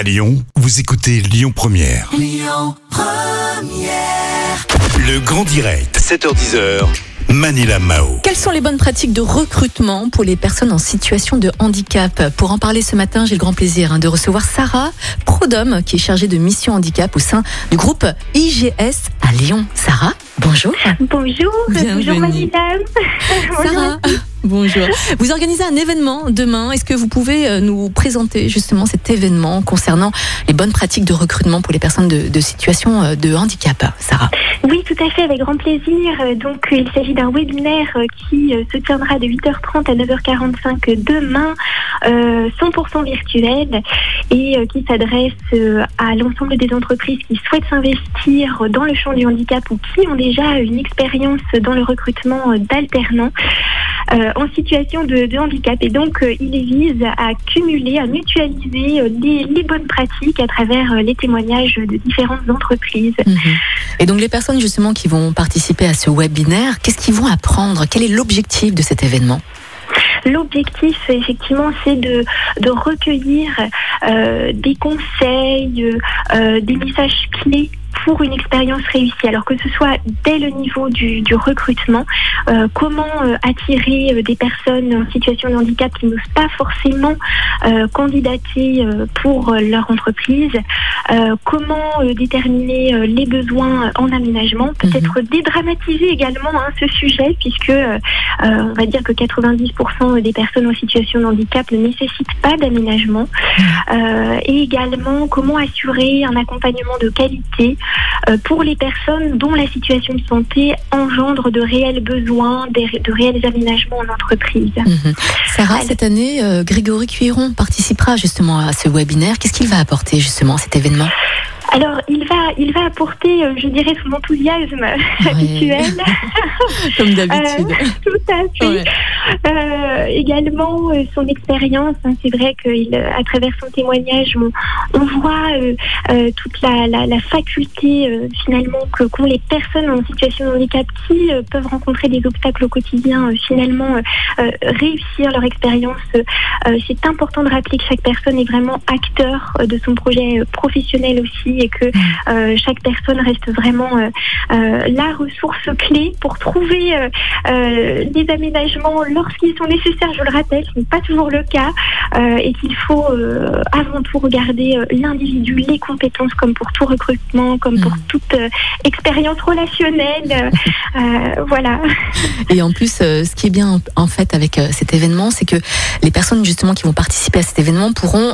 À Lyon, vous écoutez Lyon Première. Le grand direct, 7h10h. Manila Mao. Quelles sont les bonnes pratiques de recrutement pour les personnes en situation de handicap? Pour en parler ce matin, j'ai le grand plaisir hein, de recevoir Sarah Prodhomme, qui est chargée de mission handicap au sein du groupe IGS à Lyon. Sarah, bonjour. Bonjour, Bienvenue. bonjour madame. Sarah, bonjour. Vous organisez un événement demain. Est-ce que vous pouvez euh, nous présenter justement cet événement concernant les bonnes pratiques de recrutement pour les personnes de, situation euh, de handicap Sarah? Oui, tout à fait, avec grand plaisir. Euh, Donc, il s'agit d'un webinaire qui se tiendra de 8h30 à 9h45 demain, euh, 100% virtuel, et qui s'adresse à l'ensemble des entreprises qui souhaitent s'investir dans le champ du handicap ou qui ont déjà une expérience dans le recrutement d'alternants euh, en situation de, de handicap. Et donc, euh, il vise à cumuler, à mutualiser euh, les, les bonnes pratiques à travers euh, les témoignages de différentes entreprises. Mhm. Et donc les personnes justement qui vont participer à ce webinaire, qu'est-ce qu'ils vont apprendre? Quel est l'objectif de cet événement? L'objectif, effectivement, c'est de, de recueillir euh, des conseils, euh, des messages clés pour une expérience réussie. Alors que ce soit dès le niveau du, du recrutement, euh, comment euh, attirer euh, des personnes en situation de handicap qui n'osent pas forcément euh, candidater euh, pour leur entreprise, euh, comment euh, déterminer euh, les besoins en aménagement, peut-être dédramatiser également hein, ce sujet, puisque on va dire que 90% des personnes en situation de handicap ne nécessitent pas d'aménagement. Euh, et également comment assurer un accompagnement de qualité pour les personnes dont la situation de santé engendre de réels besoins, de réels aménagements en entreprise. Mhm. Sarah, cette année, euh, Grégory Cuiron participera justement à ce webinaire. Qu'est-ce qu'il va apporter justement à cet événement? Alors, il va, il va apporter, euh, je dirais, son enthousiasme habituel. Comme Euh, tout à fait. Ouais. Euh, également, euh, son expérience. hein, c'est vrai qu'à travers son témoignage, on, on voit euh, euh, toute la, la, la faculté euh, finalement que qu'ont les personnes en situation de handicap qui euh, peuvent rencontrer des obstacles au quotidien, euh, finalement euh, euh, réussir leur expérience. Euh, euh, c'est important de rappeler que chaque personne est vraiment acteur euh, de son projet euh, professionnel aussi et que euh, chaque personne reste vraiment euh, euh, la ressource clé pour trouver euh, euh, des aménagements lorsqu'ils sont nécessaires, je le rappelle, ce n'est pas toujours le cas, euh, et qu'il faut euh, avant tout regarder euh, l'individu, les compétences, comme pour tout recrutement, comme pour Mhm. toute expérience relationnelle. voilà. Et en plus, ce qui est bien en fait avec cet événement, c'est que les personnes justement qui vont participer à cet événement pourront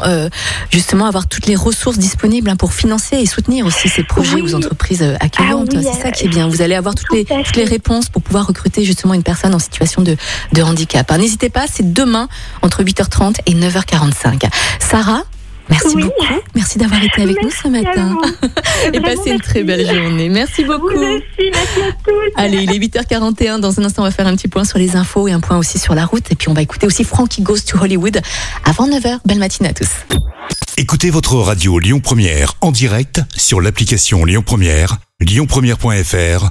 justement avoir toutes les ressources disponibles hein, pour financer et soutenir aussi ces projets Oui. aux entreprises accueillantes. Ah oui, c'est ça qui est bien. Vous allez avoir toutes tout les, toutes les réponses pour pouvoir recruter justement une personne en situation de, de handicap. hein. N'hésitez pas, c'est demain entre 8h30 et 9h45. Sarah Merci Oui. beaucoup. Merci d'avoir été avec nous ce matin. Et passez une très belle journée. Merci beaucoup. Vous aussi, merci à tous. Allez, il est 8h41. Dans un instant, on va faire un petit point sur les infos et un point aussi sur la route. Et puis, on va écouter aussi Frankie Goes to Hollywood avant 9h. Belle matinée à tous. Écoutez votre radio Lyon Première en direct sur l'application Lyon Première, lyonpremière.fr